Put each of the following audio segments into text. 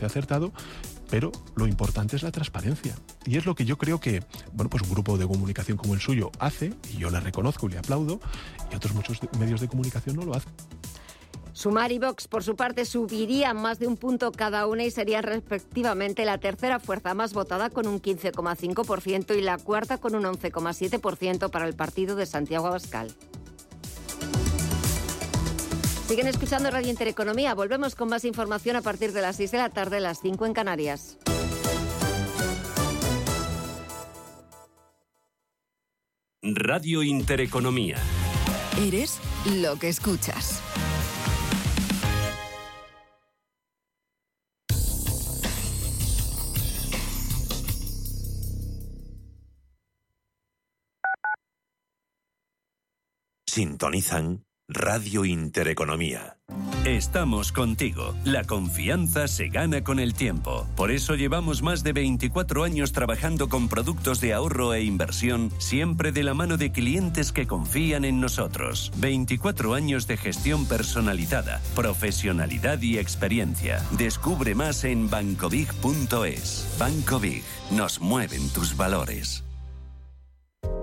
sea acertado, pero lo importante es la transparencia. Y es lo que yo creo que, bueno, pues un grupo de comunicación como el suyo hace, y yo le reconozco y le aplaudo, y otros muchos medios de comunicación no lo hacen. Sumar y Vox, por su parte, subirían más de un punto cada una y serían respectivamente la tercera fuerza más votada con un 15,5% y la cuarta con un 11,7% para el partido de Santiago Abascal. Siguen escuchando Radio Intereconomía. Volvemos con más información a partir de las 6 de la tarde, las 5 en Canarias. Radio Intereconomía. Eres lo que escuchas. Sintonizan Radio Intereconomía. Estamos contigo. La confianza se gana con el tiempo. Por eso llevamos más de 24 años trabajando con productos de ahorro e inversión, siempre de la mano de clientes que confían en nosotros. 24 años de gestión personalizada, profesionalidad y experiencia. Descubre más en bancovig.es. Banco Big. Nos mueven tus valores.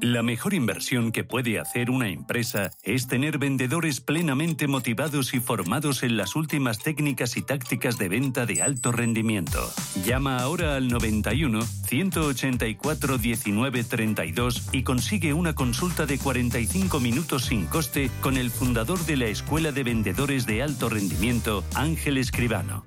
La mejor inversión que puede hacer una empresa es tener vendedores plenamente motivados y formados en las últimas técnicas y tácticas de venta de alto rendimiento. Llama ahora al 91 184 19 32 y consigue una consulta de 45 minutos sin coste con el fundador de la Escuela de Vendedores de Alto Rendimiento, Ángel Escribano.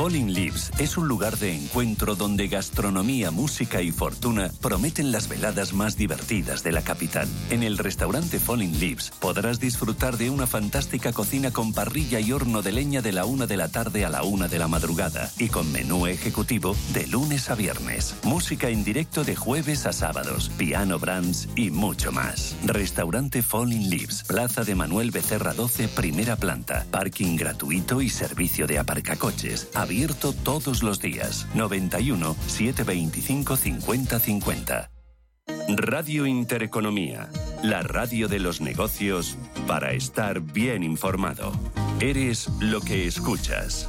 Falling Leaves es un lugar de encuentro donde gastronomía, música y fortuna prometen las veladas más divertidas de la capital. En el restaurante Falling Leaves podrás disfrutar de una fantástica cocina con parrilla y horno de leña de la una de la tarde a la una de la madrugada y con menú ejecutivo de lunes a viernes. Música en directo de jueves a sábados, piano brands y mucho más. Restaurante Falling Leaves, Plaza de Manuel Becerra 12, primera planta, parking gratuito y servicio de aparcacoches abierto todos los días. 91 725 50 50. Radio Intereconomía, la radio de los negocios para estar bien informado. Eres lo que escuchas.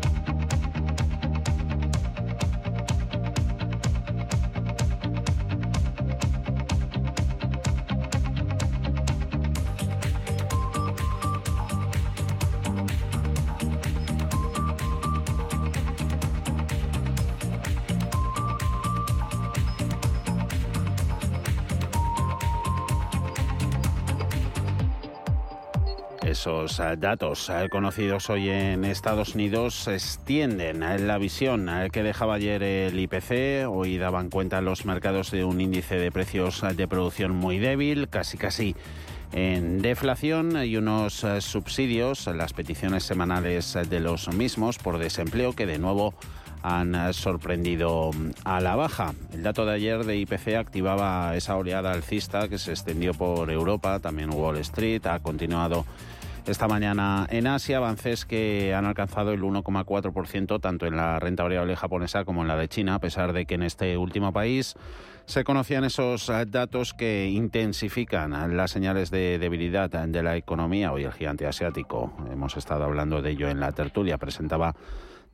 Esos eh, datos eh, conocidos hoy en Estados Unidos extienden eh, la visión que dejaba ayer el IPC. Hoy daban cuenta los mercados de un índice de precios de producción muy débil, casi casi en deflación y unos subsidios, las peticiones semanales de los mismos por desempleo que de nuevo han sorprendido a la baja. El dato de ayer de IPC activaba esa oleada alcista que se extendió por Europa, también Wall Street, ha continuado esta mañana en Asia, avances que han alcanzado el 1,4% tanto en la renta variable japonesa como en la de China, a pesar de que en este último país se conocían esos eh, datos que intensifican las señales de debilidad de la economía. Hoy el gigante asiático, hemos estado hablando de ello en la tertulia, presentaba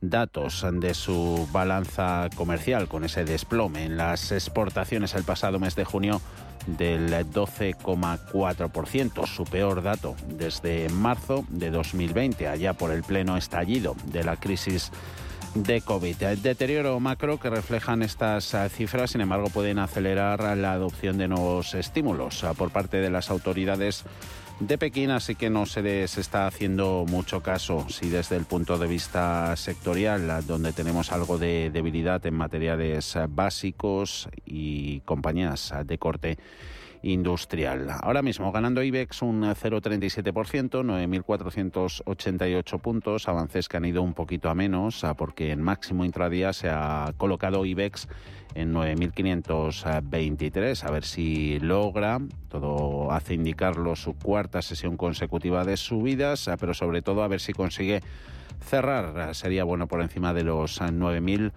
datos de su balanza comercial con ese desplome en las exportaciones el pasado mes de junio del 12,4%, su peor dato desde marzo de 2020, allá por el pleno estallido de la crisis de COVID. El deterioro macro que reflejan estas eh, cifras, sin embargo, pueden acelerar la adopción de nuevos estímulos eh, por parte de las autoridades de Pekín, así que no se les está haciendo mucho caso. Si desde el punto de vista sectorial, donde tenemos algo de debilidad en materiales básicos y compañías de corte industrial. Ahora mismo ganando IBEX un 0,37%, 9.488 puntos, avances que han ido un poquito a menos porque en máximo intradía se ha colocado IBEX en 9.523. A ver si logra. Todo hace indicarlo su cuarta sesión consecutiva de subidas, pero sobre todo a ver si consigue cerrar. Sería bueno por encima de los 9.000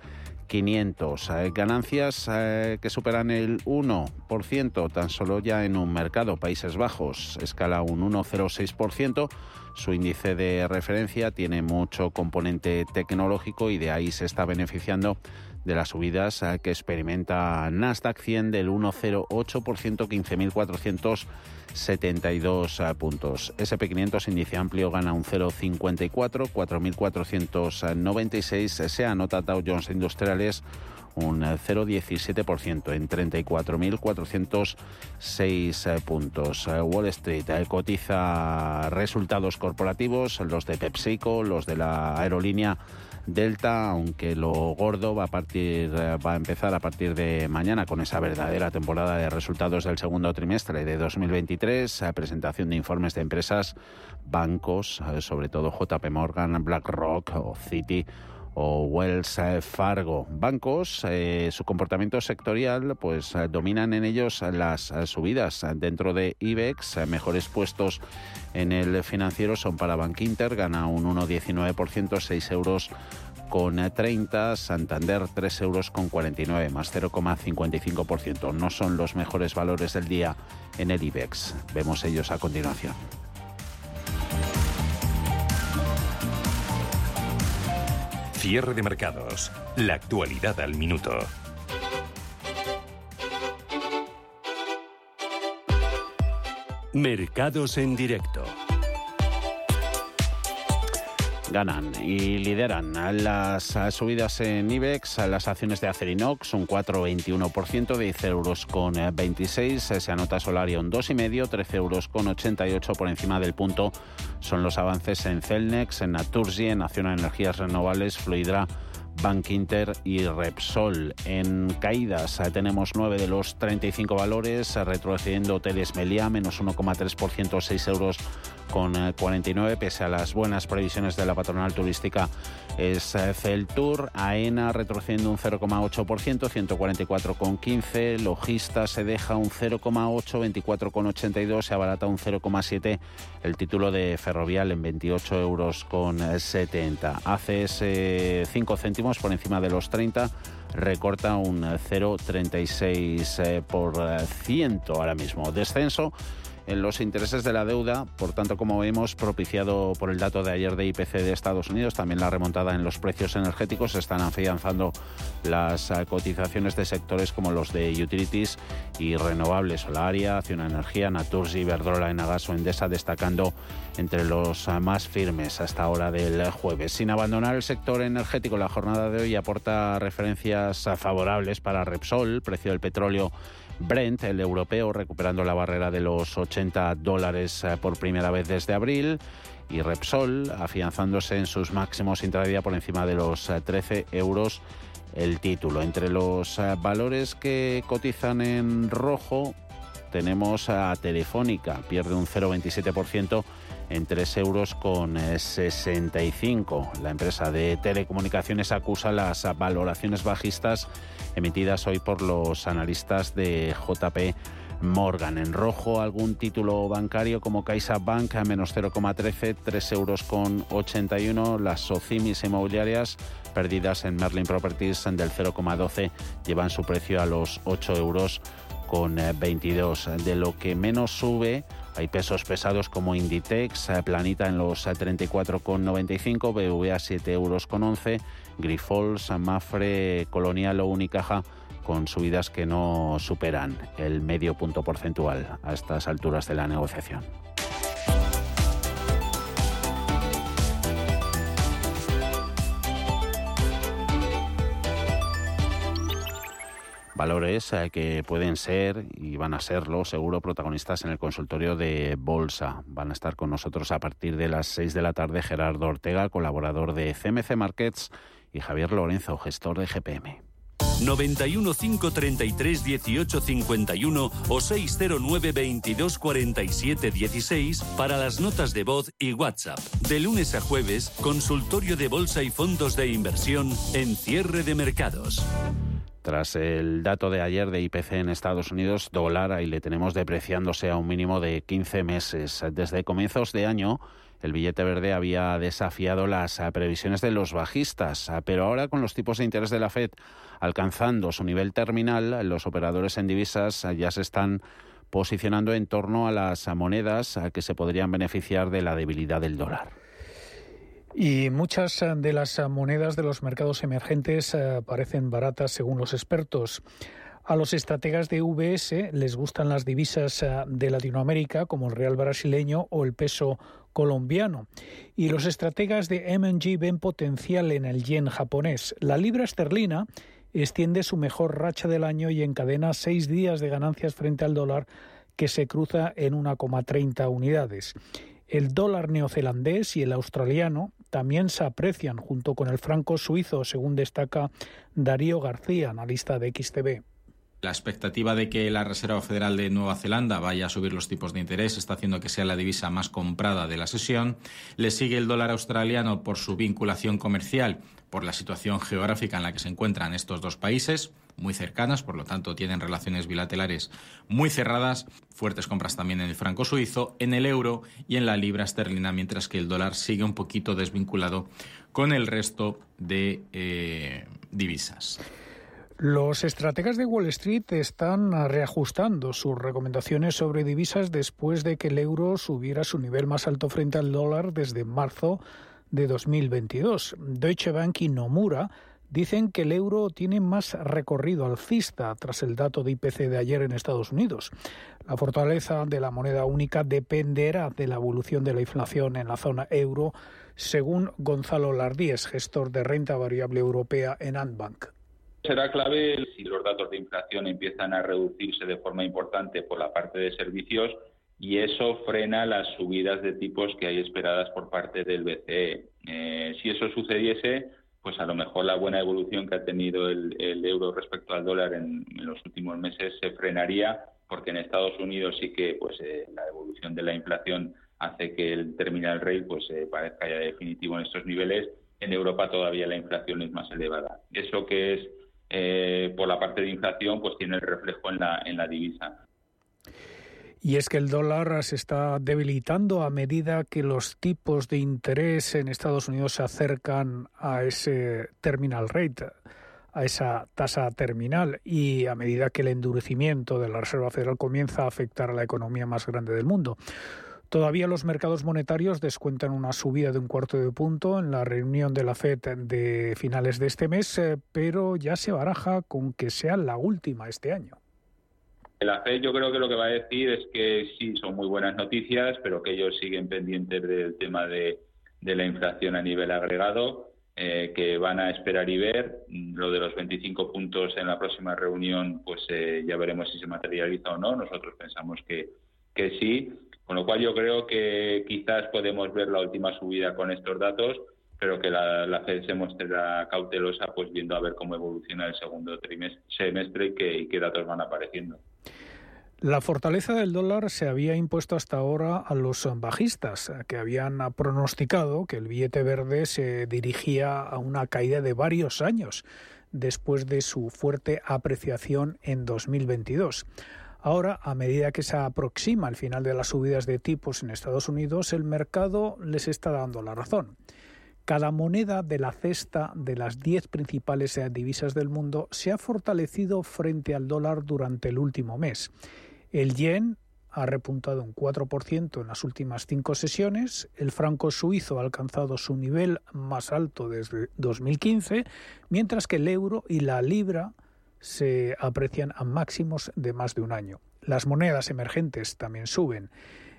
500. Eh, ganancias eh, que superan el 1% tan solo ya en un mercado. Países Bajos escala un 1,06%. Su índice de referencia tiene mucho componente tecnológico y de ahí se está beneficiando de las subidas eh, que experimenta Nasdaq 100 del 1,08%, 15.400 72 eh, puntos. SP500 índice amplio gana un 0,54, 4.496. Se anota Dow Jones Industriales un 0,17% en 34.406 eh, puntos. Eh, Wall Street cotiza resultados corporativos, los de PepsiCo, los de la aerolínea Delta, aunque lo gordo va a partir va a empezar a partir de mañana con esa verdadera temporada de resultados del segundo trimestre de 2023, presentación de informes de empresas, bancos, eh, sobre todo JP Morgan, BlackRock o Citi o Wells Fargo. Bancos, eh, su comportamiento sectorial, pues eh, dominan en ellos las subidas dentro de IBEX. mejores puestos en el financiero son para Bank Inter, gana un 1,19%, 6 euros con 30, Santander 3 euros con 49, más 0,55%. No son los mejores valores del día en el IBEX. Vemos ellos a continuación. Cierre de mercados. La actualidad al minuto. Mercados en directo ganan y lideran las subidas en IBEX, las acciones de Acerinox un 4,21%, 10 euros con 26, se anota Solaria un 2,5, 13 euros con 88 por encima del punto. Son los avances en Celnex, en Naturgy, en Nacional Energías Renovables, Fluidra, Bank Inter y Repsol. En caídas eh, tenemos 9 de los 35 valores, retrocediendo Hoteles Meliá, menos 1,3%, 6 euros con 49, eh, pese a las buenas previsiones de la patronal turística es eh, Celtur, AENA retrocediendo un 0,8%, 144,15, Logista se deja un 0,8, 24,82, se abarata un 0,7 el título de Ferrovial en 28 euros con 70. ACS 5 céntimos por encima de los 30 recorta un 0,36 eh, por ciento ahora mismo. Descenso en los intereses de la deuda, por tanto, como vemos, propiciado por el dato de ayer de IPC de Estados Unidos, también la remontada en los precios energéticos, están afianzando las eh, cotizaciones de sectores como los de utilities y renovables, Solaria, Acción Energía, Naturgy, Iberdrola, Enagas o Endesa, destacando entre los eh, más firmes hasta hora del jueves. Sin abandonar el sector energético, la jornada de hoy aporta referencias favorables para Repsol, precio del petróleo Brent, el europeo, recuperando la barrera de los 80 dólares eh, por primera vez desde abril. Y Repsol, afianzándose en sus máximos intradía por encima de los 13 eh, euros el título. Entre los eh, valores que cotizan en rojo tenemos a Telefónica, pierde un 0,27% en 3 euros con 65. La empresa de telecomunicaciones acusa las valoraciones bajistas emitidas hoy por los analistas de JP Morgan. En rojo, algún título bancario como CaixaBank a menos 0,13, 3 euros con 81. Las SOCIMIS inmobiliarias perdidas en Merlin Properties del 0,12 llevan su precio a los 8 euros con 22. De lo que menos sube, hay pesos pesados como Inditex, Planita en los 34,95, BVA 7 euros con 11 Grifols, Mafre, Colonial o Unicaja con subidas que no superan el medio punto porcentual a estas alturas de la negociación. Valores eh, que pueden ser y van a serlo seguro protagonistas en el consultorio de Bolsa. Van a estar con nosotros a partir de las 6 de la tarde Gerardo Ortega, colaborador de CMC Markets, y Javier Lorenzo, gestor de GPM. 91 533 18 51 o 609 22 47 16 para las notas de voz y WhatsApp. De lunes a jueves, consultorio de bolsa y fondos de inversión en cierre de mercados. Tras el dato de ayer de IPC en Estados Unidos, dólar ahí le tenemos depreciándose a un mínimo de 15 meses. Desde comienzos de año, el billete verde había desafiado las previsiones de los bajistas, pero ahora con los tipos de interés de la Fed alcanzando su nivel terminal, los operadores en divisas ya se están posicionando en torno a las monedas que se podrían beneficiar de la debilidad del dólar. Y muchas de las monedas de los mercados emergentes eh, parecen baratas según los expertos. A los estrategas de VS les gustan las divisas eh, de Latinoamérica como el real brasileño o el peso colombiano. Y los estrategas de M&G ven potencial en el yen japonés. La libra esterlina extiende su mejor racha del año y encadena seis días de ganancias frente al dólar que se cruza en 1,30 unidades. El dólar neozelandés y el australiano también se aprecian junto con el franco suizo, según destaca Darío García, analista de XTB. La expectativa de que la Reserva Federal de Nueva Zelanda vaya a subir los tipos de interés está haciendo que sea la divisa más comprada de la sesión. Le sigue el dólar australiano por su vinculación comercial, por la situación geográfica en la que se encuentran estos dos países, muy cercanas, por lo tanto tienen relaciones bilaterales muy cerradas, fuertes compras también en el franco suizo, en el euro y en la libra esterlina, mientras que el dólar sigue un poquito desvinculado con el resto de eh, divisas. Los estrategas de Wall Street están reajustando sus recomendaciones sobre divisas después de que el euro subiera su nivel más alto frente al dólar desde marzo de 2022. Deutsche Bank y Nomura dicen que el euro tiene más recorrido alcista tras el dato de IPC de ayer en Estados Unidos. La fortaleza de la moneda única dependerá de la evolución de la inflación en la zona euro, según Gonzalo Lardíez, gestor de renta variable europea en Antbank. Será clave si los datos de inflación empiezan a reducirse de forma importante por la parte de servicios y eso frena las subidas de tipos que hay esperadas por parte del BCE. Eh, si eso sucediese, pues a lo mejor la buena evolución que ha tenido el, euro respecto al dólar en, los últimos meses se frenaría, porque en Estados Unidos sí que pues eh, la evolución de la inflación hace que el terminal rate pues eh, parezca ya definitivo en estos niveles. En Europa todavía la inflación es más elevada. Eso que es eh, por la parte de inflación, pues tiene el reflejo en la, en la divisa. Y es que el dólar se está debilitando a medida que los tipos de interés en Estados Unidos se acercan a ese terminal rate, a esa tasa terminal, y a medida que el endurecimiento de la Reserva Federal comienza a afectar a la economía más grande del mundo. Todavía los mercados monetarios descuentan una subida de un cuarto de punto en la reunión de la FED de finales de este mes, eh, pero ya se baraja con que sea la última este año. La FED yo creo que lo que va a decir es que sí, son muy buenas noticias, pero que ellos siguen pendientes del tema de, la inflación a nivel agregado, eh, que van a esperar y ver. Lo de los 25 puntos en la próxima reunión, pues eh, ya veremos si se materializa o no. Nosotros pensamos que, sí con lo cual yo creo que quizás podemos ver la última subida con estos datos, pero que la, la Fed se mostrará cautelosa pues viendo a ver cómo evoluciona el segundo trimestre, semestre y qué, y qué datos van apareciendo. La fortaleza del dólar se había impuesto hasta ahora a los bajistas, que habían pronosticado que el billete verde se dirigía a una caída de varios años después de su fuerte apreciación en 2022. Ahora, a medida que se aproxima el final de las subidas de tipos en Estados Unidos, el mercado les está dando la razón. Cada moneda de la cesta de las diez principales divisas del mundo se ha fortalecido frente al dólar durante el último mes. El yen ha repuntado un 4% en las últimas cinco sesiones, el franco suizo ha alcanzado su nivel más alto desde 2015, mientras que el euro y la libra se aprecian a máximos de más de un año. Las monedas emergentes también suben.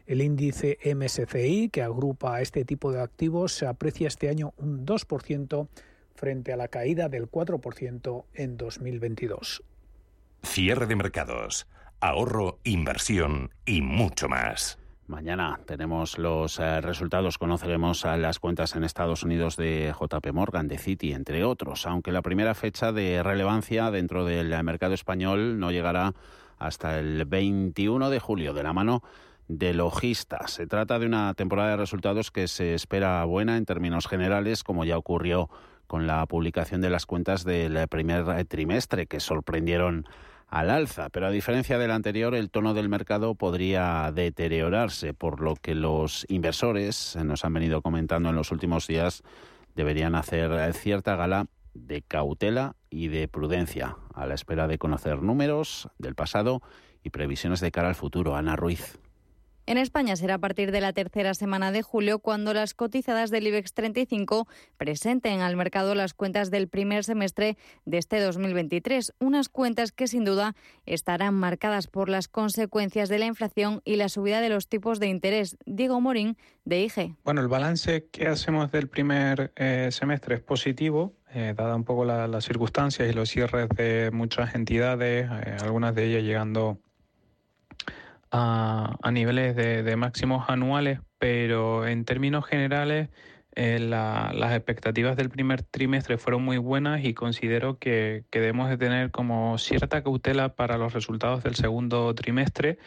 El índice MSCI, que agrupa a este tipo de activos, se aprecia este año un 2% frente a la caída del 4% en 2022. Cierre de mercados. Ahorro, inversión y mucho más. Mañana tenemos los eh, resultados, conoceremos las cuentas en Estados Unidos de JP Morgan, de Citi, entre otros, aunque la primera fecha de relevancia dentro del mercado español no llegará hasta el 21 de julio, de la mano de Logista. Se trata de una temporada de resultados que se espera buena en términos generales, como ya ocurrió con la publicación de las cuentas del primer trimestre, que sorprendieron al alza, pero a diferencia del anterior, el tono del mercado podría deteriorarse, por lo que los inversores, nos han venido comentando en los últimos días, deberían hacer cierta gala de cautela y de prudencia, a la espera de conocer números del pasado y previsiones de cara al futuro. Ana Ruiz. En España será a partir de la tercera semana de julio cuando las cotizadas del IBEX 35 presenten al mercado las cuentas del primer semestre de este 2023, unas cuentas que sin duda estarán marcadas por las consecuencias de la inflación y la subida de los tipos de interés. Diego Morín, de IG. Bueno, el balance que hacemos del primer eh, semestre es positivo, eh, dada un poco las circunstancias y los cierres de muchas entidades, eh, algunas de ellas llegando a, niveles de, máximos anuales, pero en términos generales eh, las expectativas del primer trimestre fueron muy buenas y considero que, que debemos de tener como cierta cautela para los resultados del segundo trimestre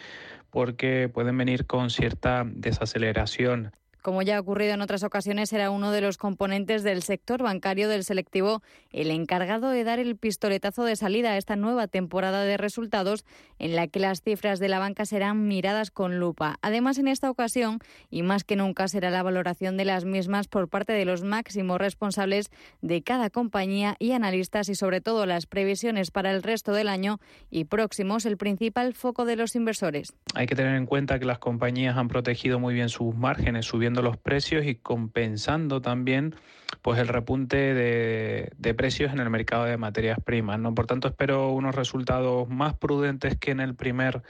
porque pueden venir con cierta desaceleración. Como ya ha ocurrido en otras ocasiones, era uno de los componentes del sector bancario del selectivo el encargado de dar el pistoletazo de salida a esta nueva temporada de resultados en la que las cifras de la banca serán miradas con lupa. Además, en esta ocasión, y más que nunca, será la valoración de las mismas por parte de los máximos responsables de cada compañía y analistas y sobre todo las previsiones para el resto del año y próximos el principal foco de los inversores. Hay que tener en cuenta que las compañías han protegido muy bien sus márgenes, subiendo los precios y compensando también pues el repunte de, precios en el mercado de materias primas. ¿no? Por tanto, espero unos resultados más prudentes que en el primer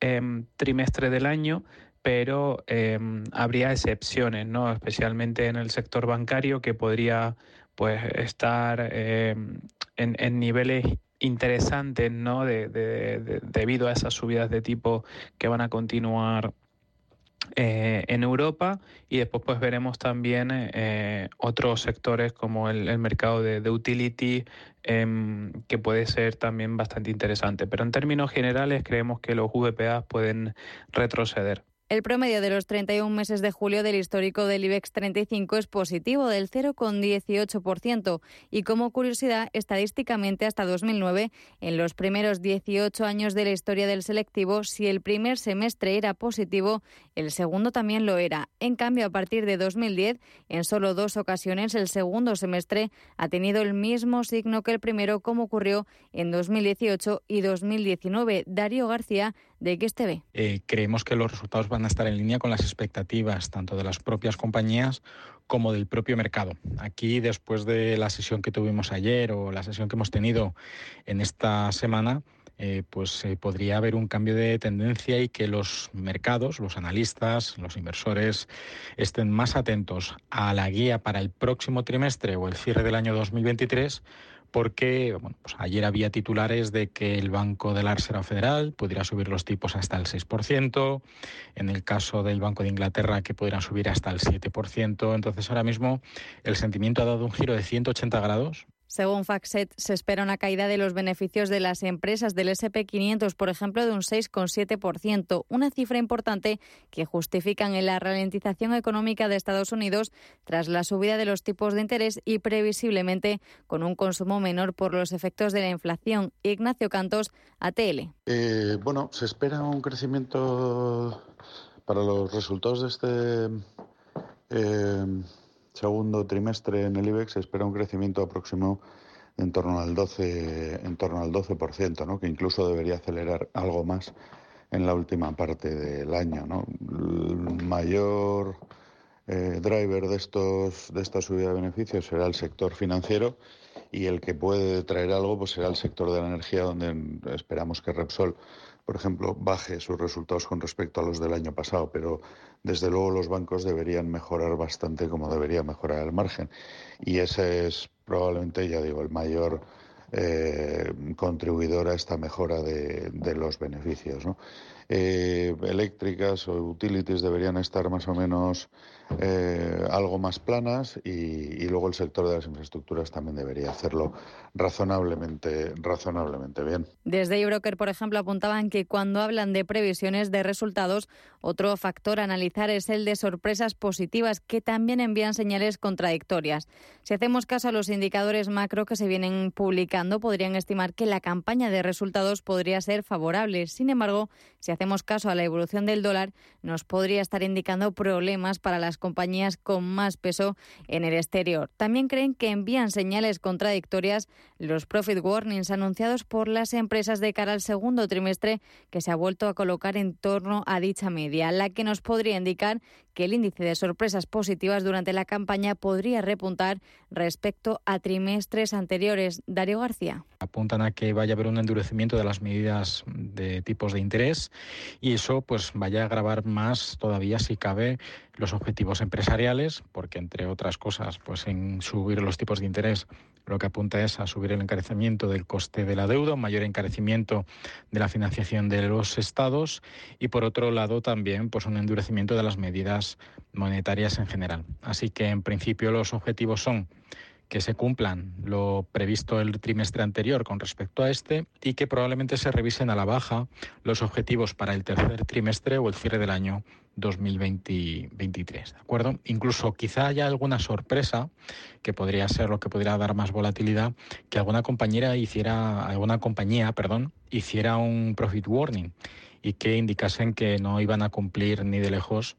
em, trimestre del año, pero em, habría excepciones, ¿no? especialmente en el sector bancario, que podría pues, estar em, en, niveles interesantes ¿no? debido a esas subidas de tipo que van a continuar eh, en Europa y después pues veremos también eh, otros sectores como el, mercado de, utility em, que puede ser también bastante interesante. Pero en términos generales creemos que los VPA pueden retroceder. El promedio de los 31 meses de julio del histórico del IBEX 35 es positivo, del 0,18%. Y como curiosidad, estadísticamente hasta 2009, en los primeros 18 años de la historia del selectivo, si el primer semestre era positivo, el segundo también lo era. En cambio, a partir de 2010, en solo dos ocasiones, el segundo semestre ha tenido el mismo signo que el primero, como ocurrió en 2018 y 2019. Darío García, de XTV. Eh, creemos que los resultados van a estar en línea con las expectativas tanto de las propias compañías como del propio mercado. Aquí, después de la sesión que tuvimos ayer o la sesión que hemos tenido en esta semana, eh, pues eh, podría haber un cambio de tendencia y que los mercados, los analistas, los inversores estén más atentos a la guía para el próximo trimestre o el cierre del año 2023 porque pues ayer había titulares de que el Banco de la Reserva Federal pudiera subir los tipos hasta el 6%, en el caso del Banco de Inglaterra que pudieran subir hasta el 7%, entonces ahora mismo el sentimiento ha dado un giro de 180 grados según FactSet, se espera una caída de los beneficios de las empresas del SP500, por ejemplo, de un 6,7%, una cifra importante que justifican en la ralentización económica de Estados Unidos tras la subida de los tipos de interés y previsiblemente con un consumo menor por los efectos de la inflación. Ignacio Cantos, ATL. Eh, bueno, se espera un crecimiento para los resultados de este. Eh, segundo trimestre en el IBEX se espera un crecimiento aproximado en torno al 12, en torno al 12%, ¿no? que incluso debería acelerar algo más en la última parte del año. ¿no? El mayor eh, driver de, estos, de esta subida de beneficios será el sector financiero y el que puede traer algo pues será el sector de la energía, donde esperamos que Repsol por ejemplo, baje sus resultados con respecto a los del año pasado, pero desde luego los bancos deberían mejorar bastante como debería mejorar el margen. Y ese es probablemente, ya digo, el mayor eh, contribuidora a esta mejora de, los beneficios. Eh, eléctricas o utilities deberían estar más o menos eh, algo más planas y, luego el sector de las infraestructuras también debería hacerlo razonablemente, razonablemente bien. Desde Ebroker, por ejemplo, apuntaban que cuando hablan de previsiones de resultados, otro factor a analizar es el de sorpresas positivas que también envían señales contradictorias. Si hacemos caso a los indicadores macro que se vienen publicando, podrían estimar que la campaña de resultados podría ser favorable. Sin embargo, si hacemos caso a la evolución del dólar, nos podría estar indicando problemas para las compañías con más peso en el exterior. También creen que envían señales contradictorias los profit warnings anunciados por las empresas de cara al segundo trimestre que se ha vuelto a colocar en torno a dicha media, la que nos podría indicar que el índice de sorpresas positivas durante la campaña podría repuntar respecto a trimestres anteriores. Darío García. Apuntan a que vaya a haber un endurecimiento de las medidas de tipos de interés y eso pues vaya a agravar más todavía si cabe los objetivos empresariales, porque entre otras cosas, pues en subir los tipos de interés lo que apunta es a subir el encarecimiento del coste de la deuda, un mayor encarecimiento de la financiación de los estados y por otro lado también pues un endurecimiento de las medidas monetarias en general. Así que en principio los objetivos son que se cumplan lo previsto el trimestre anterior con respecto a este y que probablemente se revisen a la baja los objetivos para el tercer trimestre o el cierre del año 2023, ¿de acuerdo? Incluso quizá haya alguna sorpresa que podría ser lo que podría dar más volatilidad, que alguna compañera hiciera, alguna compañía, perdón, hiciera un profit warning y que indicasen que no iban a cumplir ni de lejos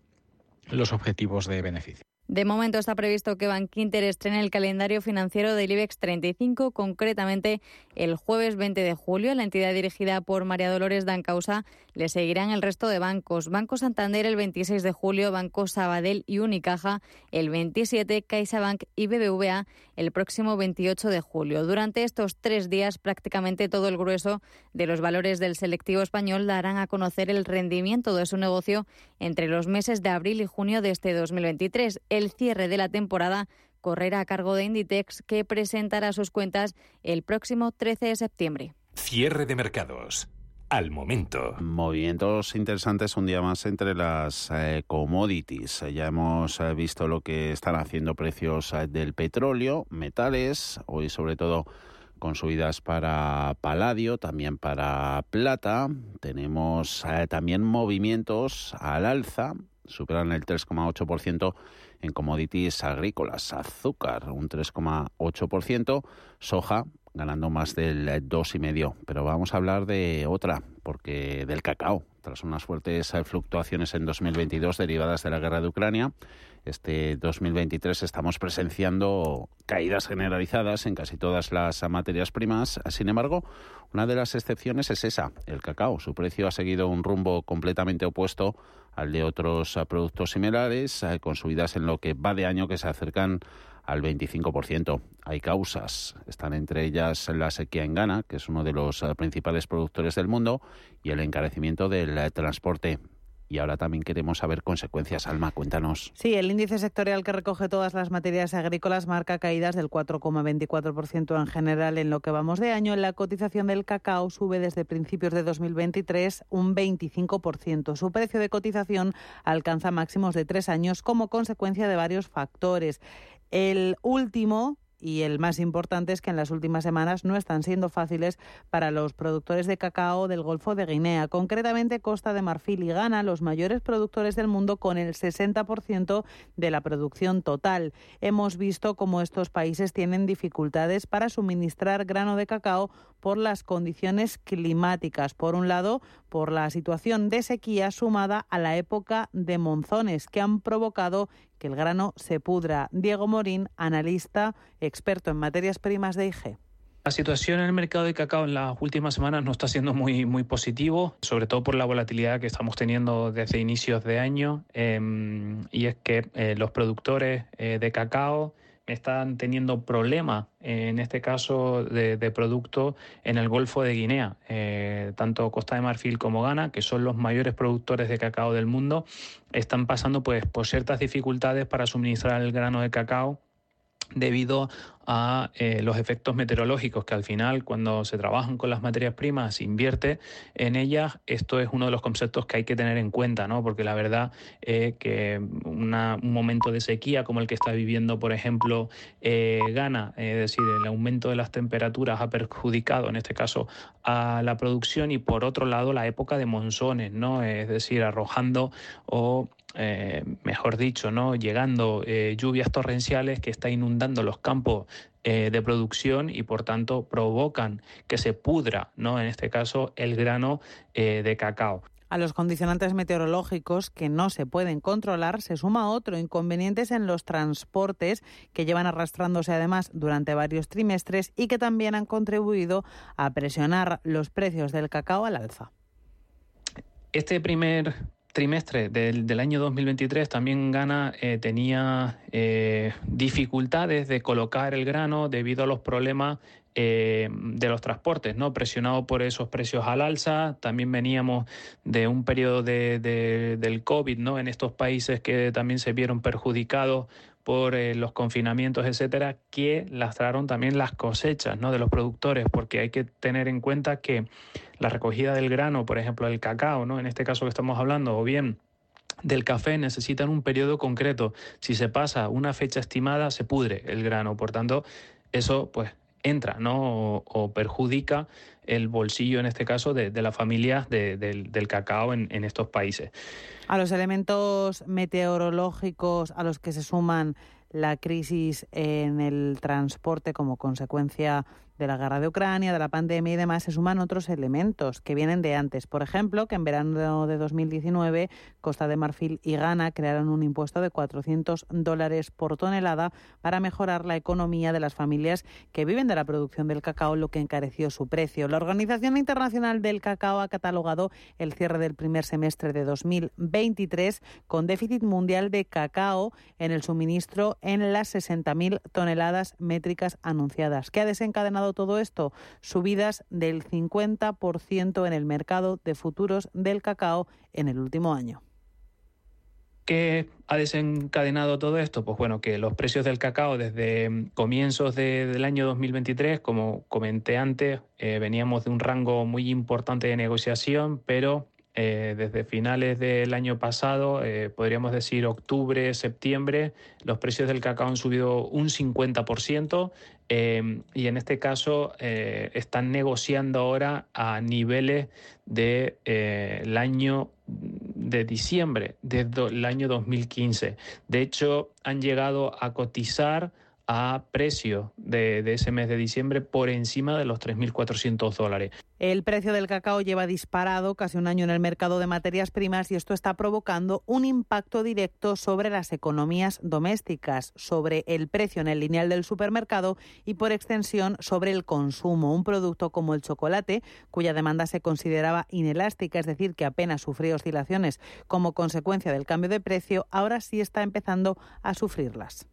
los objetivos de beneficio. De momento está previsto que Bankinter estrene el calendario financiero del IBEX 35, concretamente el jueves 20 de julio. La entidad dirigida por María Dolores Dancausa le seguirán el resto de bancos. Banco Santander el 26 de julio, Banco Sabadell y Unicaja el 27, CaixaBank y BBVA el próximo 28 de julio. Durante estos tres días, prácticamente todo el grueso de los valores del selectivo español darán a conocer el rendimiento de su negocio entre los meses de abril y junio de este 2023 el cierre de la temporada correrá a cargo de Inditex, que presentará sus cuentas el próximo 13 de septiembre. Cierre de mercados. Al momento. Movimientos interesantes un día más entre las eh, commodities. Ya hemos eh, visto lo que están haciendo precios eh, del petróleo, metales, hoy sobre todo con subidas para paladio, también para plata. Tenemos también movimientos al alza, superan el 3,8% en commodities agrícolas, azúcar un 3,8%, soja ganando más del 2,5%. Pero vamos a hablar de otra, porque del cacao, tras unas fuertes fluctuaciones en 2022 derivadas de la guerra de Ucrania, este 2023 estamos presenciando caídas generalizadas en casi todas las materias primas. Sin embargo, una de las excepciones es esa, el cacao. Su precio ha seguido un rumbo completamente opuesto al de otros productos similares, eh, con subidas en lo que va de año que se acercan al 25%. Hay causas, están entre ellas la sequía en Ghana, que es uno de los eh, principales productores del mundo, y el encarecimiento del eh, transporte y ahora también queremos saber consecuencias. Alma, cuéntanos. Sí, el índice sectorial que recoge todas las materias agrícolas marca caídas del 4,24% en general en lo que vamos de año. La cotización del cacao sube desde principios de 2023 un 25%. Su precio de cotización alcanza máximos de tres años como consecuencia de varios factores. El último, y el más importante es que en las últimas semanas no están siendo fáciles para los productores de cacao del Golfo de Guinea, concretamente Costa de Marfil y Ghana, los mayores productores del mundo con el 60% de la producción total. Hemos visto cómo estos países tienen dificultades para suministrar grano de cacao por las condiciones climáticas. Por un lado, por la situación de sequía sumada a la época de monzones que han provocado que el grano se pudra. Diego Morín, analista, experto en materias primas de IG. La situación en el mercado de cacao en las últimas semanas no está siendo muy, muy positivo, sobre todo por la volatilidad que estamos teniendo desde inicios de año. Em, y es que eh, los productores eh, de cacao están teniendo problemas, en este caso de, producto, en el Golfo de Guinea. Eh, tanto Costa de Marfil como Ghana, que son los mayores productores de cacao del mundo, están pasando pues, por ciertas dificultades para suministrar el grano de cacao debido a eh, los efectos meteorológicos, que al final cuando se trabajan con las materias primas, se invierte en ellas, esto es uno de los conceptos que hay que tener en cuenta, ¿no? porque la verdad es que un momento de sequía como el que está viviendo, por ejemplo, eh, Ghana, es decir, el aumento de las temperaturas ha perjudicado en este caso a la producción y por otro lado la época de monzones, ¿no? es decir, arrojando o eh, mejor dicho, ¿no? llegando eh, lluvias torrenciales que está inundando los campos eh, de producción y por tanto provocan que se pudra, ¿no? en este caso, el grano de cacao. A los condicionantes meteorológicos que no se pueden controlar se suma otro, inconvenientes en los transportes que llevan arrastrándose además durante varios trimestres y que también han contribuido a presionar los precios del cacao al alza. Este primer trimestre del, año 2023 también Ghana eh, tenía eh, dificultades de colocar el grano debido a los problemas eh, de los transportes, ¿no? presionado por esos precios al alza. También veníamos de un periodo de, del COVID ¿no? en estos países que también se vieron perjudicados por los confinamientos, etcétera, que lastraron también las cosechas ¿no? de los productores, porque hay que tener en cuenta que la recogida del grano, por ejemplo, el cacao, ¿no? En este caso que estamos hablando, o bien del café necesitan un periodo concreto. Si se pasa una fecha estimada, se pudre el grano. Por tanto, eso pues entra ¿no? o, perjudica el bolsillo, en este caso, de, de las familias del, cacao en, en estos países. A los elementos meteorológicos a los que se suman la crisis en el transporte como consecuencia de la guerra de Ucrania, de la pandemia y demás, se suman otros elementos que vienen de antes. Por ejemplo, que en verano de 2019 Costa de Marfil y Ghana crearon un impuesto de 400 dólares por tonelada para mejorar la economía de las familias que viven de la producción del cacao, lo que encareció su precio. La Organización Internacional del Cacao ha catalogado el cierre del primer semestre de 2023 con déficit mundial de cacao en el suministro en las 60.000 toneladas métricas anunciadas. ¿Qué ha desencadenado todo esto? Subidas del 50% en el mercado de futuros del cacao en el último año. ¿Qué ha desencadenado todo esto? Pues bueno, que los precios del cacao desde comienzos del año 2023, como comenté antes, eh, veníamos de un rango muy importante de negociación, pero eh, desde finales del año pasado, eh, podríamos decir octubre, septiembre, los precios del cacao han subido un 50% eh, y en este caso están negociando ahora a niveles del de, año de diciembre, desde el año 2015. De hecho, han llegado a cotizar a precio de, ese mes de diciembre por encima de los 3.400 dólares. El precio del cacao lleva disparado casi un año en el mercado de materias primas y esto está provocando un impacto directo sobre las economías domésticas, sobre el precio en el lineal del supermercado y por extensión sobre el consumo. Un producto como el chocolate, cuya demanda se consideraba inelástica, es decir, que apenas sufría oscilaciones como consecuencia del cambio de precio, ahora sí está empezando a sufrirlas.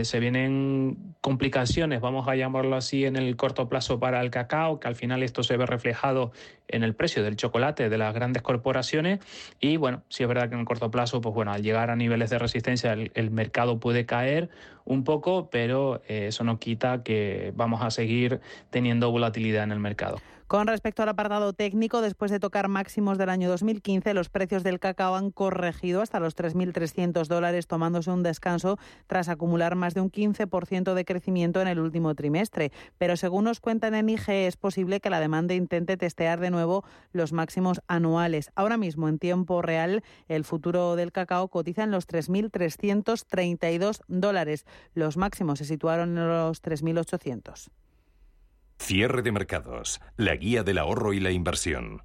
Se vienen complicaciones, vamos a llamarlo así, en el corto plazo para el cacao, que al final esto se ve reflejado en el precio del chocolate de las grandes corporaciones. Y bueno, sí es verdad que en el corto plazo, pues bueno, al llegar a niveles de resistencia, el, mercado puede caer un poco, pero eh, eso no quita que vamos a seguir teniendo volatilidad en el mercado. Con respecto al apartado técnico, después de tocar máximos del año 2015, los precios del cacao han corregido hasta los 3.300 dólares, tomándose un descanso tras acumular más de un 15% de crecimiento en el último trimestre. Pero según nos cuentan en IGE, es posible que la demanda intente testear de nuevo los máximos anuales. Ahora mismo, en tiempo real, el futuro del cacao cotiza en los 3.332 dólares. Los máximos se situaron en los 3.800. Cierre de mercados, la guía del ahorro y la inversión.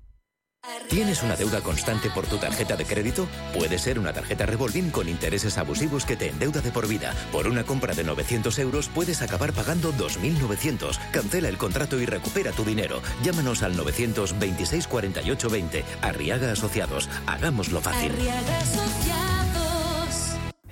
¿Tienes una deuda constante por tu tarjeta de crédito? Puede ser una tarjeta revolving con intereses abusivos que te endeuda de por vida. Por una compra de 900 euros puedes acabar pagando 2.900. Cancela el contrato y recupera tu dinero. Llámanos al 926 48 20. Arriaga Asociados. Hagámoslo fácil.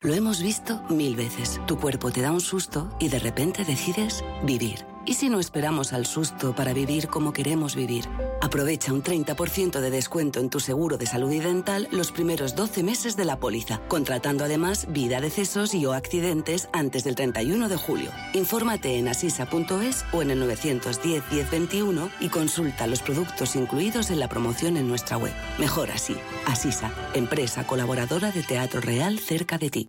Lo hemos visto mil veces. Tu cuerpo te da un susto y de repente decides vivir. ¿Y si no esperamos al susto para vivir como queremos vivir? Aprovecha un 30% de descuento en tu seguro de salud y dental los primeros 12 meses de la póliza, contratando además vida, decesos y o accidentes antes del 31 de julio. Infórmate en asisa.es o en el 910-1021 y consulta los productos incluidos en la promoción en nuestra web. Mejor así. Asisa, empresa colaboradora de Teatro Real cerca de ti.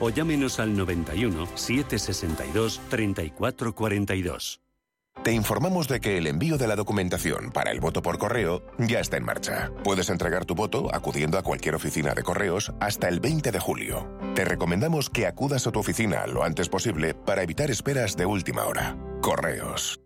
o llámenos al 91 762 3442. Te informamos de que el envío de la documentación para el voto por correo ya está en marcha. Puedes entregar tu voto acudiendo a cualquier oficina de correos hasta el 20 de julio. Te recomendamos que acudas a tu oficina lo antes posible para evitar esperas de última hora. Correos.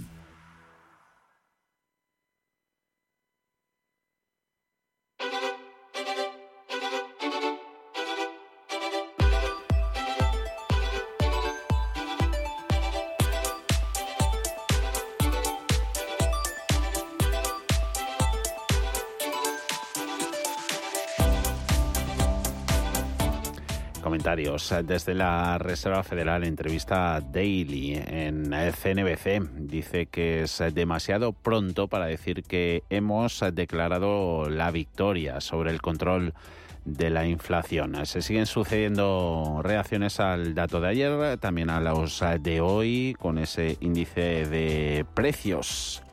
Comentarios desde la Reserva Federal, entrevista Daily en CNBC. Dice que es demasiado pronto para decir que hemos declarado la victoria sobre el control de la inflación. Se siguen sucediendo reacciones al dato de ayer, también a los de hoy, con ese índice de precios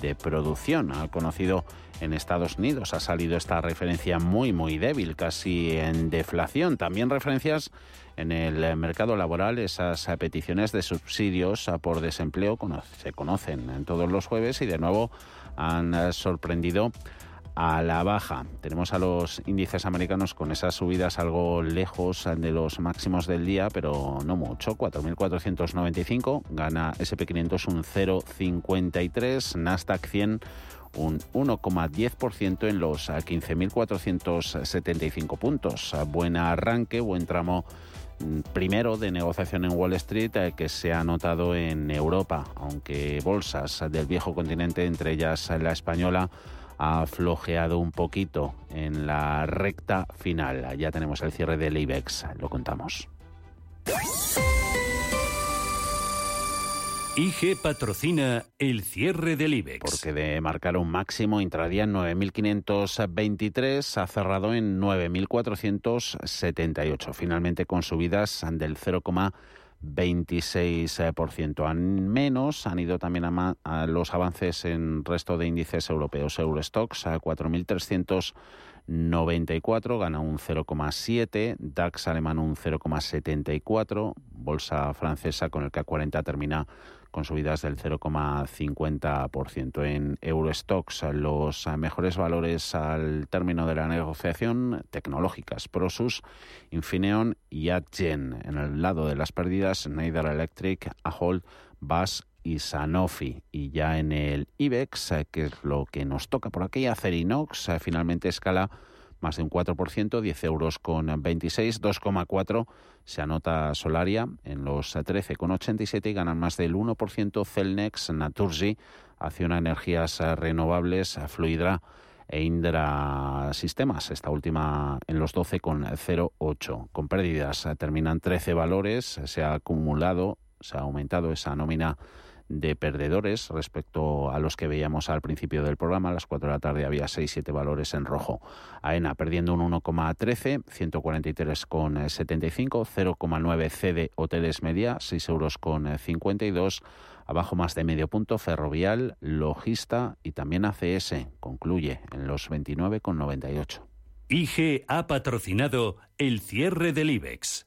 de producción. Ha conocido en Estados Unidos ha salido esta referencia muy, muy débil, casi en deflación. También referencias en el mercado laboral, esas peticiones de subsidios por desempleo se conocen en todos los jueves y de nuevo han sorprendido a la baja. Tenemos a los índices americanos con esas subidas algo lejos de los máximos del día, pero no mucho. 4.495, gana SP500 un 0,53, Nasdaq 100 un 1,10% en los 15.475 puntos. Buen arranque, buen tramo mm, primero de negociación en Wall Street eh, que se ha notado en Europa, aunque bolsas del viejo continente, entre ellas la española, ha flojeado un poquito en la recta final. Ya tenemos el cierre del IBEX, lo contamos. IG patrocina el cierre del IBEX. Porque de marcar un máximo intradía en 9.523 ha cerrado en 9.478. Finalmente con subidas del 0,26%. Han menos han ido también a, a, los avances en resto de índices europeos. Eurostox a 4.394 gana un 0,7, DAX alemán un 0,74, bolsa francesa con el k 40 termina con subidas del 0,50%. En Eurostox, los mejores valores al término de la negociación tecnológicas, Prosus, Infineon y Adyen. En el lado de las pérdidas, Schneider Electric, Ahold, BAS y Sanofi. Y ya en el IBEX, que es lo que nos toca por aquí, Acerinox, finalmente escala más de un 4%, 10 euros con 26, 2,4 se anota Solaria en los 13,87 y ganan más del 1% Celnex, Naturgy, Acciona Energías Renovables, Fluidra e Indra Sistemas, esta última en los 12,08. Con pérdidas terminan 13 valores, se ha acumulado, se ha aumentado esa nómina de perdedores respecto a los que veíamos al principio del programa. A las 4 de la tarde había 6-7 valores en rojo. AENA perdiendo un 1,13, 143,75, 0,9 CD Hoteles Media, 6 euros con 52. Abajo más de medio punto, Ferrovial, Logista y también ACS. Concluye en los 29,98. IG ha patrocinado el cierre del IBEX.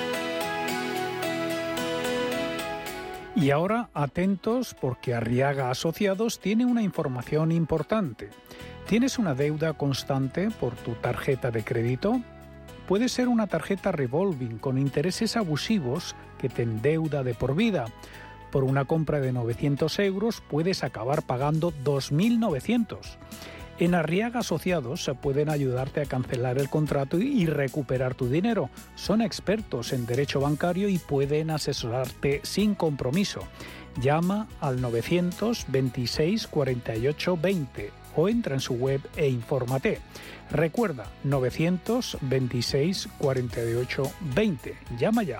Y ahora atentos porque Arriaga Asociados tiene una información importante. ¿Tienes una deuda constante por tu tarjeta de crédito? Puede ser una tarjeta revolving con intereses abusivos que te endeuda de por vida. Por una compra de 900 euros puedes acabar pagando 2.900. En Arriaga Asociados se pueden ayudarte a cancelar el contrato y recuperar tu dinero. Son expertos en derecho bancario y pueden asesorarte sin compromiso. Llama al 926 48 20 o entra en su web e infórmate. Recuerda 926 48 20. Llama ya.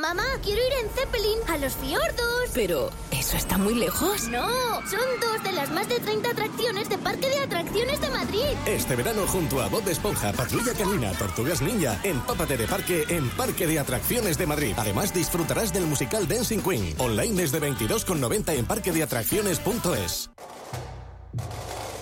Mamá, quiero ir en Zeppelin a los fiordos. Pero, ¿eso está muy lejos? No, son dos de las más de 30 atracciones de Parque de Atracciones de Madrid. Este verano junto a Bob Esponja, Patrulla Canina, Tortugas Ninja, empápate de parque en Parque de Atracciones de Madrid. Además disfrutarás del musical Dancing Queen, online desde 22,90 en parquedeatracciones.es.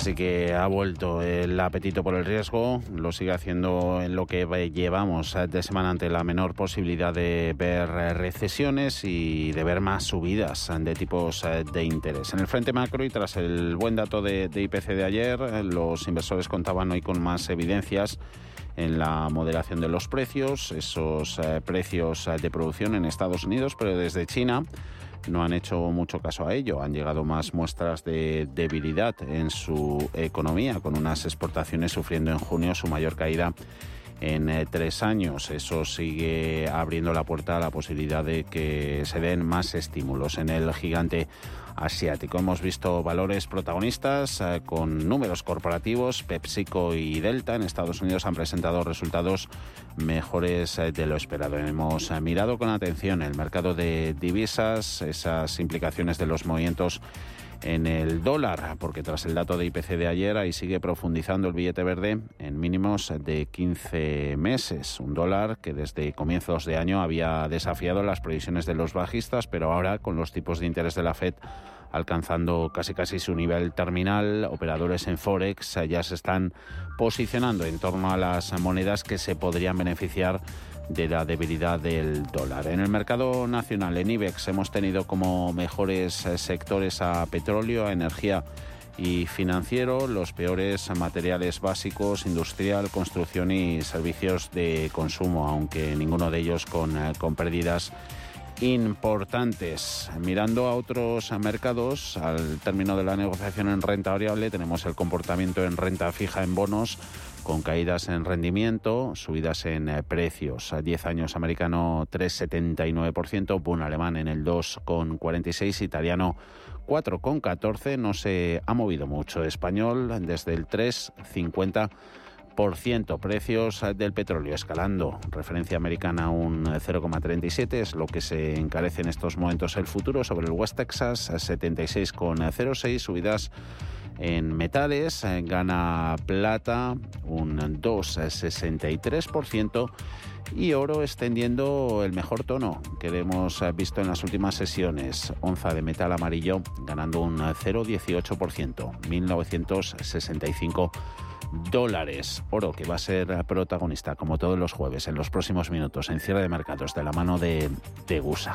Así que ha vuelto el apetito por el riesgo, lo sigue haciendo en lo que llevamos de semana ante la menor posibilidad de ver recesiones y de ver más subidas de tipos de interés. En el frente macro y tras el buen dato de, de IPC de ayer, los inversores contaban hoy con más evidencias en la moderación de los precios, esos eh, precios de producción en Estados Unidos, pero desde China no han hecho mucho caso a ello. Han llegado más muestras de debilidad en su economía, con unas exportaciones sufriendo en junio su mayor caída en eh, tres años. Eso sigue abriendo la puerta a la posibilidad de que se den más estímulos en el gigante asiático. Hemos visto valores protagonistas eh, con números corporativos. PepsiCo y Delta en Estados Unidos han presentado resultados mejores eh, de lo esperado. Hemos mirado con atención el mercado de divisas, esas implicaciones de los movimientos en el dólar, porque tras el dato de IPC de ayer ahí sigue profundizando el billete verde en mínimos de 15 meses. Un dólar que desde comienzos de año había desafiado las previsiones de los bajistas, pero ahora con los tipos de interés de la Fed alcanzando casi casi su nivel terminal. Operadores en Forex ya se están posicionando en torno a las monedas que se podrían beneficiar de la debilidad del dólar. En el mercado nacional, en IBEX, hemos tenido como mejores eh, sectores a petróleo, a energía y financiero, los peores materiales básicos, industrial, construcción y servicios de consumo, aunque ninguno de ellos con, eh, con pérdidas importantes. Mirando a otros mercados, al término de la negociación en renta variable, tenemos el comportamiento en renta fija en bonos con caídas en rendimiento, subidas en eh, precios. A 10 años americano 3,79%, boom alemán en el 2,46%, italiano 4,14%, no se ha movido mucho. Español desde el 3,50%. Precios del petróleo escalando. Referencia americana un 0,37 es lo que se encarece en estos momentos el futuro sobre el West Texas 76,06 subidas en metales eh, gana plata un 2,63% y oro extendiendo el mejor tono que hemos visto en las últimas sesiones. Onza de metal amarillo ganando un 0,18%, 1965 dólares. Oro que va a ser protagonista como todos los jueves en los próximos minutos en cierre de mercados de la mano de Tegusa.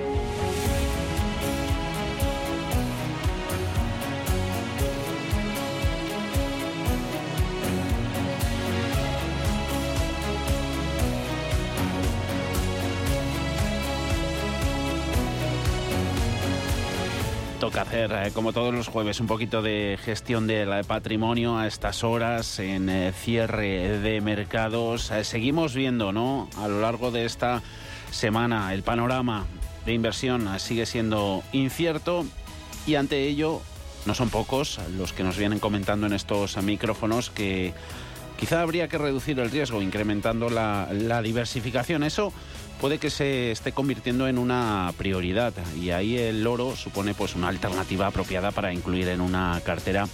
Toca hacer, eh, como todos los jueves, un poquito de gestión del patrimonio a estas horas en eh, cierre de mercados. Eh, seguimos viendo, ¿no? A lo largo de esta semana, el panorama de inversión sigue siendo incierto y ante ello no son pocos los que nos vienen comentando en estos micrófonos que quizá habría que reducir el riesgo incrementando la, la diversificación. Eso puede que se esté convirtiendo en una prioridad y ahí el oro supone pues una alternativa apropiada para incluir en una cartera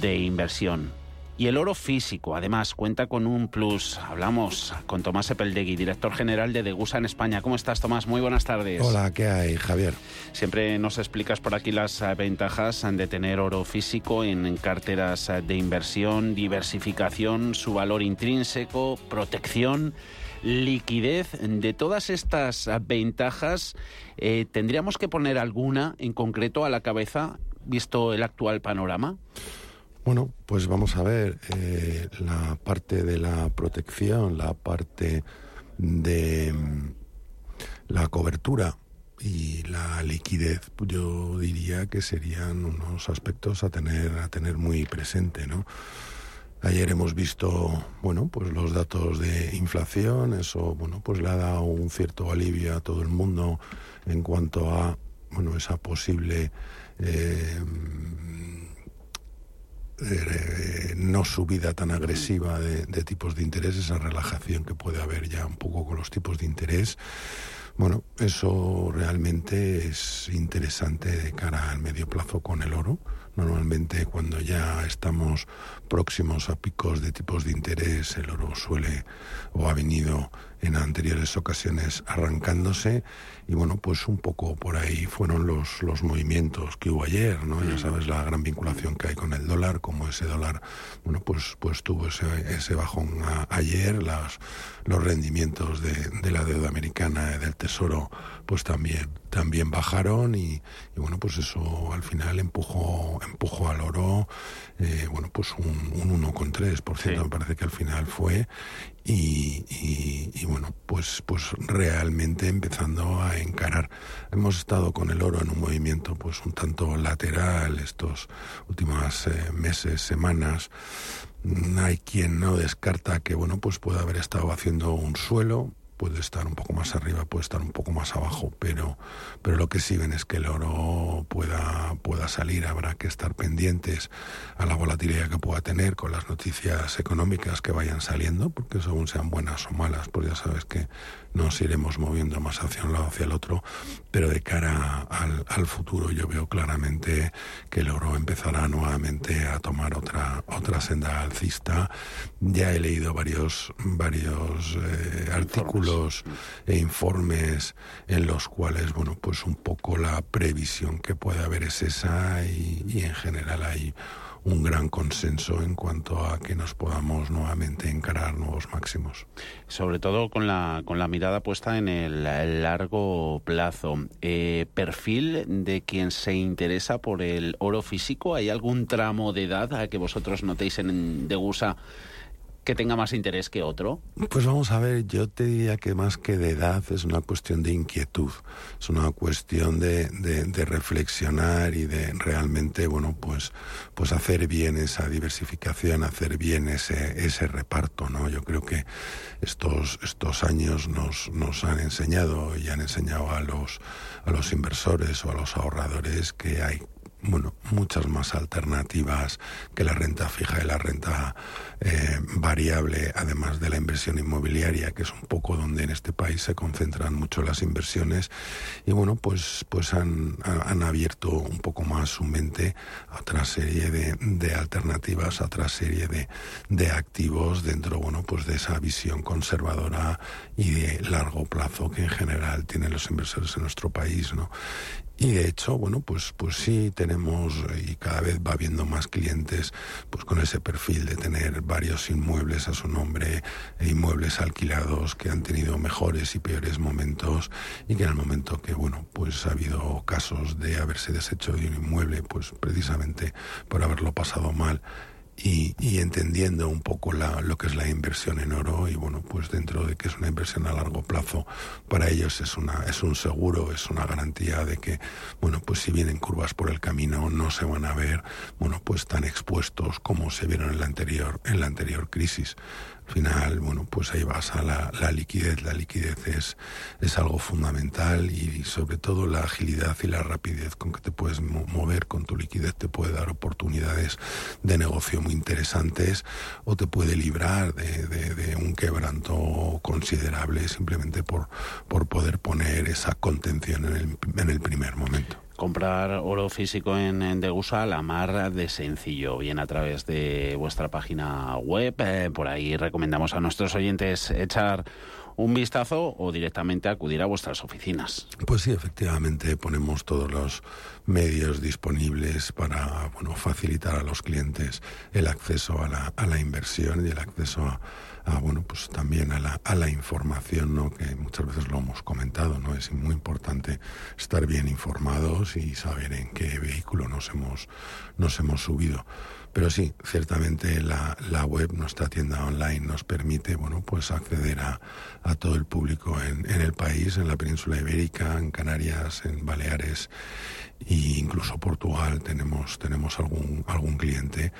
de inversión. Y el oro físico, además, cuenta con un plus. Hablamos con Tomás Epeldegui, director general de Degusa en España. ¿Cómo estás, Tomás? Muy buenas tardes. Hola, ¿qué hay, Javier? Siempre nos explicas por aquí las eh, ventajas de tener oro físico en carteras eh, de inversión, diversificación, su valor intrínseco, protección liquidez. De todas estas ventajas, eh, ¿tendríamos que poner alguna en concreto a la cabeza, visto el actual panorama? Bueno, pues vamos a ver eh, la parte de la protección, la parte de mm, la cobertura y la liquidez, yo diría que serían unos aspectos a tener a tener muy presente, ¿no? Ayer hemos visto, bueno, pues los datos de inflación, eso, bueno, pues le ha dado un cierto alivio a todo el mundo en cuanto a, bueno, esa posible eh, eh, no subida tan agresiva de, de, tipos de interés, esa relajación que puede haber ya un poco con los tipos de interés. Bueno, eso realmente es interesante de cara al medio plazo con el oro. Normalmente cuando ya estamos próximos a picos de tipos de interés, el oro suele o ha venido en anteriores ocasiones arrancándose y bueno, pues un poco por ahí fueron los, los movimientos que hubo ayer, ¿no? Ya mm. sabes la gran vinculación que hay con el dólar, como ese dólar, bueno, pues, pues tuvo ese, ese bajón ayer, las, los rendimientos de, de la deuda americana del Tesoro pues también también bajaron y, bueno pues eso al final empujó empujó al oro eh, bueno pues un, un 1,3% me parece que al final fue y, y, bueno pues pues realmente empezando a encarar. Hemos estado con el oro en un movimiento pues un tanto lateral estos últimos eh, meses semanas. Hay quien no descarta que bueno pues pueda haber estado haciendo un suelo puede estar un poco más arriba, puede estar un poco más abajo, pero, pero lo que sí ven es que el oro pueda, pueda salir, habrá que estar pendientes a la volatilidad que pueda tener con las noticias económicas que vayan saliendo, porque según sean buenas o malas, pues ya sabes que nos iremos moviendo más hacia un lado hacia el otro, pero de cara al, al, futuro yo veo claramente que el oro empezará nuevamente a tomar otra, otra senda alcista. Ya he leído varios, varios eh, artículos e informes en los cuales, bueno, pues un poco la previsión que puede haber es esa y, en general hay un gran consenso en cuanto a que nos podamos nuevamente encarar nuevos máximos. Sobre todo con la, con la mirada puesta en el, largo plazo. Eh, ¿Perfil de quien se interesa por el oro físico? ¿Hay algún tramo de edad a que vosotros notéis en Degusa? Que tenga más interés que otro? Pues vamos a ver, yo te diría que más que de edad es una cuestión de inquietud, es una cuestión de, reflexionar y de realmente, bueno, pues, pues hacer bien esa diversificación, hacer bien ese, ese reparto, ¿no? Yo creo que estos, estos años nos, nos han enseñado y han enseñado a los, a los inversores o a los ahorradores que hay bueno, muchas más alternativas que la renta fija y la renta eh, variable, además de la inversión inmobiliaria, que es un poco donde en este país se concentran mucho las inversiones. Y bueno, pues, pues han, han abierto un poco más su mente a otra serie de, de alternativas, a otra serie de, de activos dentro, bueno, pues de esa visión conservadora y de largo plazo que en general tienen los inversores en nuestro país, ¿no? Y de hecho, bueno, pues, pues sí tenemos y cada vez va habiendo más clientes pues con ese perfil de tener varios inmuebles a su nombre, e inmuebles alquilados que han tenido mejores y peores momentos y que en el momento que, bueno, pues ha habido casos de haberse deshecho de un inmueble, pues precisamente por haberlo pasado mal, y, entendiendo un poco la, lo que es la inversión en oro y bueno pues dentro de que es una inversión a largo plazo para ellos es una es un seguro es una garantía de que bueno pues si vienen curvas por el camino no se van a ver bueno pues tan expuestos como se vieron en la anterior en la anterior crisis al final, bueno, pues ahí vas a la, liquidez. La liquidez es, es algo fundamental y sobre todo la agilidad y la rapidez con que te puedes mover con tu liquidez te puede dar oportunidades de negocio muy interesantes o te puede librar de un quebranto considerable simplemente por, por poder poner esa contención en el, en el primer momento comprar oro físico en, Degusa la mar de sencillo, bien a través de vuestra página web. Eh, por ahí recomendamos a nuestros oyentes echar un vistazo o directamente acudir a vuestras oficinas. Pues sí, efectivamente ponemos todos los medios disponibles para bueno, facilitar a los clientes el acceso a la, a la inversión y el acceso a a, bueno, pues también a la, a la información, ¿no? que muchas veces lo hemos comentado, ¿no? es muy importante estar bien informados y saber en qué vehículo nos hemos, nos hemos subido. Pero sí, ciertamente la, la web, nuestra tienda online, nos permite bueno, pues acceder a, a todo el público en, en, el país, en la península ibérica, en Canarias, en Baleares e incluso Portugal tenemos, tenemos algún, algún cliente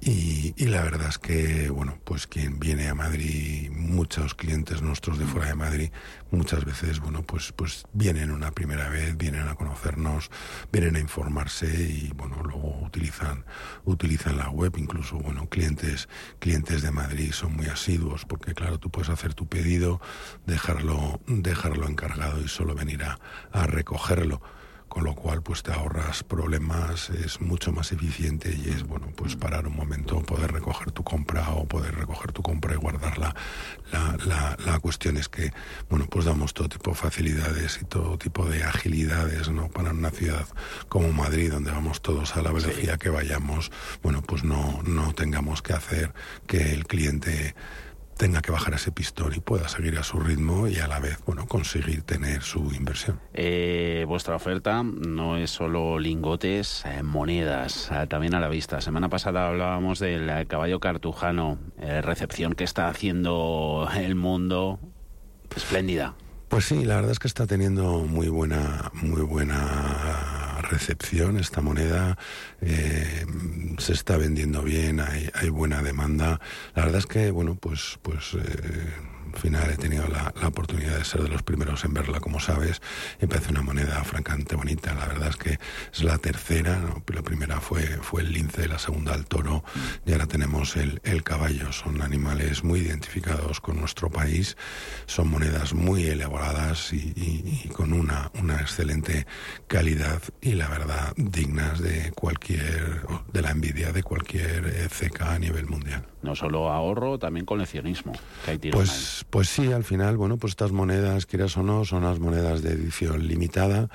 y, y, la verdad es que, bueno, pues quien viene a Madrid, muchos clientes nuestros de fuera de Madrid, muchas veces, bueno, pues, pues vienen una primera vez, vienen a conocernos, vienen a informarse y, bueno, luego utilizan, utilizan la web, incluso, bueno, clientes, clientes de Madrid son muy asiduos porque, claro, tú puedes hacer tu pedido, dejarlo, dejarlo encargado y solo venir a, a recogerlo con lo cual pues te ahorras problemas, es mucho más eficiente y es bueno pues parar un momento, poder recoger tu compra o poder recoger tu compra y guardarla. La, la, la cuestión es que bueno pues damos todo tipo de facilidades y todo tipo de agilidades no para una ciudad como Madrid donde vamos todos a la velocidad que vayamos, bueno pues no, no tengamos que hacer que el cliente tenga que bajar ese pistón y pueda seguir a su ritmo y a la vez, bueno, conseguir tener su inversión. Eh, vuestra oferta no es solo lingotes, eh, monedas, eh, también a la vista. Semana pasada hablábamos del eh, caballo cartujano, eh, recepción que está haciendo el mundo espléndida. Pues sí, la verdad es que está teniendo muy buena, muy buena recepción esta moneda. Eh, se está vendiendo bien, hay, hay buena demanda. La verdad es que, bueno, pues, pues eh, al final he tenido la, oportunidad de ser de los primeros en verla, como sabes, y parece una moneda francamente bonita. La verdad es que es la tercera, la primera fue, fue el lince, la segunda el toro, y ahora tenemos el, caballo. Son animales muy identificados con nuestro país, son monedas muy elaboradas y, con una, una excelente calidad y la verdad dignas de cualquier, de la envidia de cualquier CK a nivel mundial. No solo ahorro, también coleccionismo. Que hay pues, pues sí, al final, bueno, pues estas monedas, quieras o no, son las monedas de edición limitada,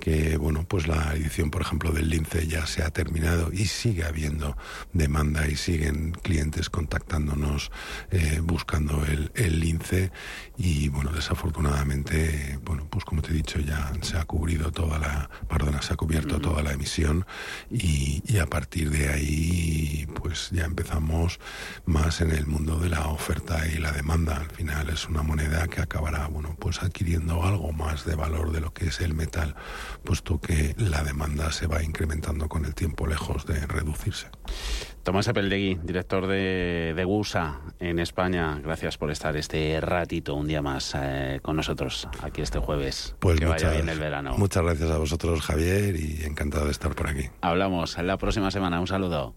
que, bueno, pues la edición, por ejemplo, del lince ya se ha terminado y sigue habiendo demanda y siguen clientes contactándonos eh, buscando el, el, lince y, bueno, desafortunadamente, bueno, pues como te he dicho, ya se ha cubrido toda la, perdona, se ha cubierto uh -huh. toda la emisión y, y a partir de ahí, pues ya empezamos más en el mundo de la oferta y la demanda. Al final es una moneda que acabará, bueno, pues adquiriendo algo más de valor de lo que es el metal, puesto que la demanda se va incrementando con el tiempo lejos de reducirse. Tomás Apeldegui, director de, de GUSA en España, gracias por estar este ratito, un día más eh, con nosotros aquí este jueves. Pues que muchas, vaya bien el verano. Muchas gracias a vosotros, Javier, y encantado de estar por aquí. Hablamos la próxima semana. Un saludo.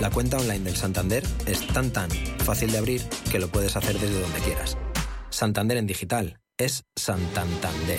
La cuenta online del Santander es tan tan fácil de abrir que lo puedes hacer desde donde quieras. Santander en digital es Santander.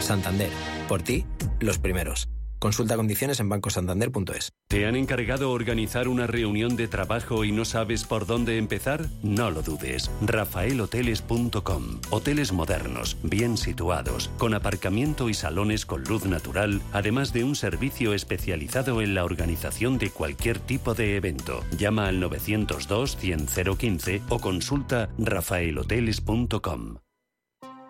Santander, por ti, los primeros. Consulta condiciones en bancosantander.es. ¿Te han encargado organizar una reunión de trabajo y no sabes por dónde empezar? No lo dudes. rafaelhoteles.com. Hoteles modernos, bien situados, con aparcamiento y salones con luz natural, además de un servicio especializado en la organización de cualquier tipo de evento. Llama al 902 100 015 o consulta rafaelhoteles.com.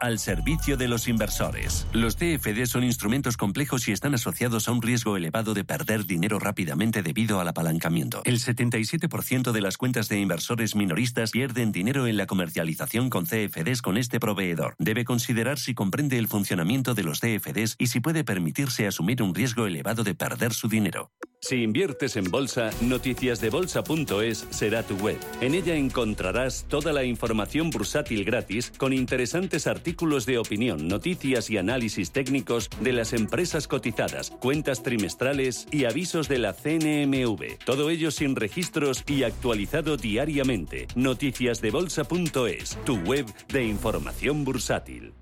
al servicio de los inversores. Los CFD son instrumentos complejos y están asociados a un riesgo elevado de perder dinero rápidamente debido al apalancamiento. El 77% de las cuentas de inversores minoristas pierden dinero en la comercialización con CFDs con este proveedor. Debe considerar si comprende el funcionamiento de los CFDs y si puede permitirse asumir un riesgo elevado de perder su dinero. Si inviertes en bolsa, noticiasdebolsa.es será tu web. En ella encontrarás toda la información bursátil gratis con interesantes artículos de opinión, noticias y análisis técnicos de las empresas cotizadas, cuentas trimestrales y avisos de la CNMV. Todo ello sin registros y actualizado diariamente. Noticiasdebolsa.es, tu web de información bursátil.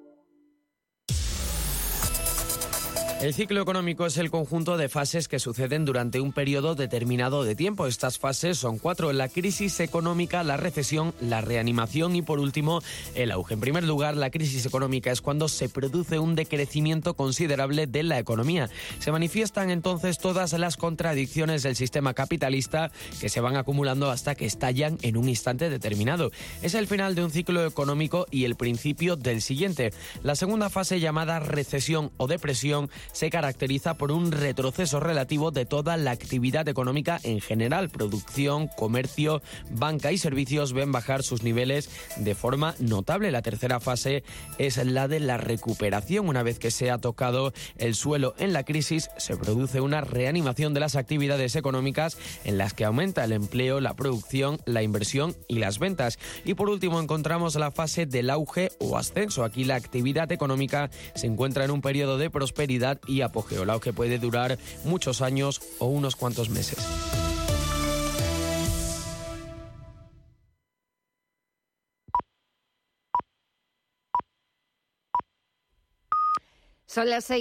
El ciclo económico es el conjunto de fases que suceden durante un periodo determinado de tiempo. Estas fases son cuatro, la crisis económica, la recesión, la reanimación y por último el auge. En primer lugar, la crisis económica es cuando se produce un decrecimiento considerable de la economía. Se manifiestan entonces todas las contradicciones del sistema capitalista que se van acumulando hasta que estallan en un instante determinado. Es el final de un ciclo económico y el principio del siguiente. La segunda fase llamada recesión o depresión se caracteriza por un retroceso relativo de toda la actividad económica en general. Producción, comercio, banca y servicios ven bajar sus niveles de forma notable. La tercera fase es la de la recuperación. Una vez que se ha tocado el suelo en la crisis, se produce una reanimación de las actividades económicas en las que aumenta el empleo, la producción, la inversión y las ventas. Y por último encontramos la fase del auge o ascenso. Aquí la actividad económica se encuentra en un periodo de prosperidad y apogeo, lo que puede durar muchos años o unos cuantos meses. Son las seis.